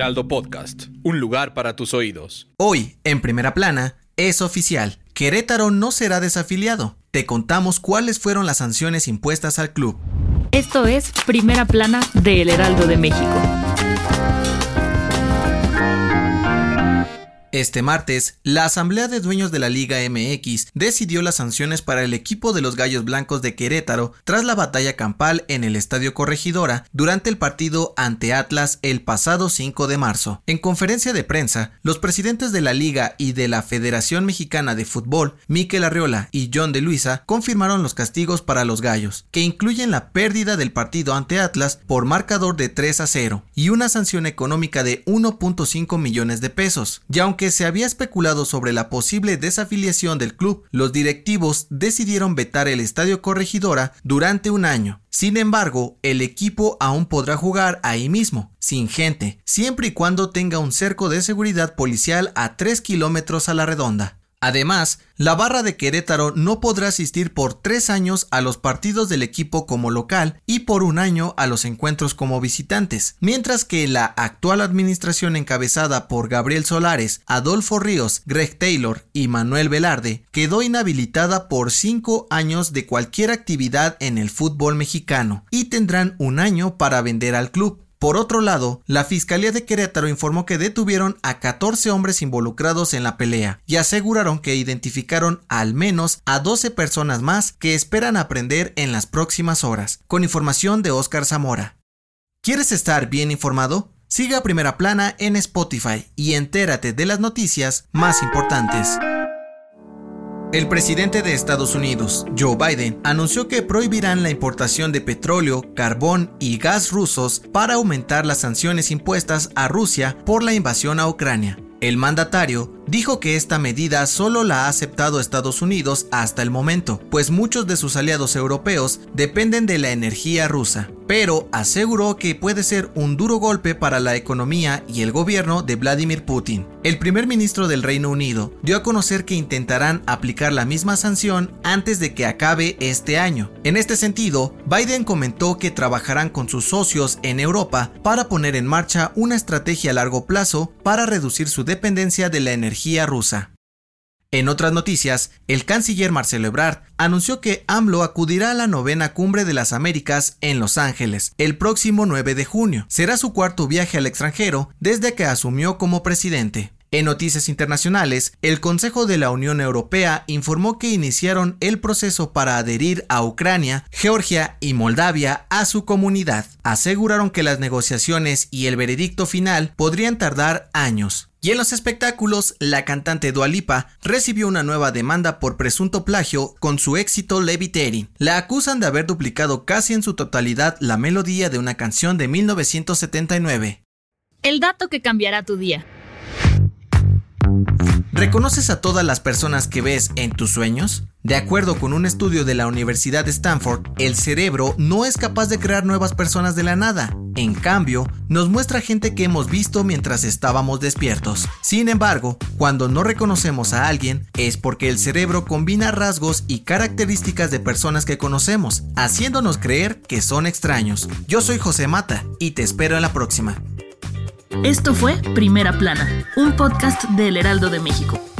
Heraldo Podcast, un lugar para tus oídos. Hoy, en primera plana, es oficial. Querétaro no será desafiliado. Te contamos cuáles fueron las sanciones impuestas al club. Esto es Primera Plana de El Heraldo de México. Este martes, la Asamblea de Dueños de la Liga MX decidió las sanciones para el equipo de los Gallos Blancos de Querétaro tras la batalla campal en el Estadio Corregidora durante el partido ante Atlas el pasado 5 de marzo. En conferencia de prensa, los presidentes de la Liga y de la Federación Mexicana de Fútbol, Miquel Arriola y John de Luisa, confirmaron los castigos para los Gallos, que incluyen la pérdida del partido ante Atlas por marcador de 3 a 0 y una sanción económica de 1.5 millones de pesos. Y aunque que se había especulado sobre la posible desafiliación del club, los directivos decidieron vetar el Estadio Corregidora durante un año. Sin embargo, el equipo aún podrá jugar ahí mismo, sin gente, siempre y cuando tenga un cerco de seguridad policial a 3 kilómetros a la redonda. Además, la barra de Querétaro no podrá asistir por tres años a los partidos del equipo como local y por un año a los encuentros como visitantes, mientras que la actual administración encabezada por Gabriel Solares, Adolfo Ríos, Greg Taylor y Manuel Velarde quedó inhabilitada por cinco años de cualquier actividad en el fútbol mexicano y tendrán un año para vender al club. Por otro lado, la Fiscalía de Querétaro informó que detuvieron a 14 hombres involucrados en la pelea y aseguraron que identificaron al menos a 12 personas más que esperan aprender en las próximas horas, con información de Oscar Zamora. ¿Quieres estar bien informado? Siga Primera Plana en Spotify y entérate de las noticias más importantes. El presidente de Estados Unidos, Joe Biden, anunció que prohibirán la importación de petróleo, carbón y gas rusos para aumentar las sanciones impuestas a Rusia por la invasión a Ucrania. El mandatario dijo que esta medida solo la ha aceptado Estados Unidos hasta el momento, pues muchos de sus aliados europeos dependen de la energía rusa, pero aseguró que puede ser un duro golpe para la economía y el gobierno de Vladimir Putin. El primer ministro del Reino Unido dio a conocer que intentarán aplicar la misma sanción antes de que acabe este año. En este sentido, Biden comentó que trabajarán con sus socios en Europa para poner en marcha una estrategia a largo plazo para reducir su dependencia de la energía rusa. En otras noticias, el canciller Marcelo Ebrard anunció que AMLO acudirá a la novena cumbre de las Américas en Los Ángeles el próximo 9 de junio. Será su cuarto viaje al extranjero desde que asumió como presidente. En noticias internacionales, el Consejo de la Unión Europea informó que iniciaron el proceso para adherir a Ucrania, Georgia y Moldavia a su comunidad. Aseguraron que las negociaciones y el veredicto final podrían tardar años. Y en los espectáculos, la cantante Dualipa recibió una nueva demanda por presunto plagio con su éxito Levitating. La acusan de haber duplicado casi en su totalidad la melodía de una canción de 1979. El dato que cambiará tu día. ¿Reconoces a todas las personas que ves en tus sueños? De acuerdo con un estudio de la Universidad de Stanford, el cerebro no es capaz de crear nuevas personas de la nada. En cambio, nos muestra gente que hemos visto mientras estábamos despiertos. Sin embargo, cuando no reconocemos a alguien, es porque el cerebro combina rasgos y características de personas que conocemos, haciéndonos creer que son extraños. Yo soy José Mata y te espero en la próxima. Esto fue Primera Plana, un podcast del Heraldo de México.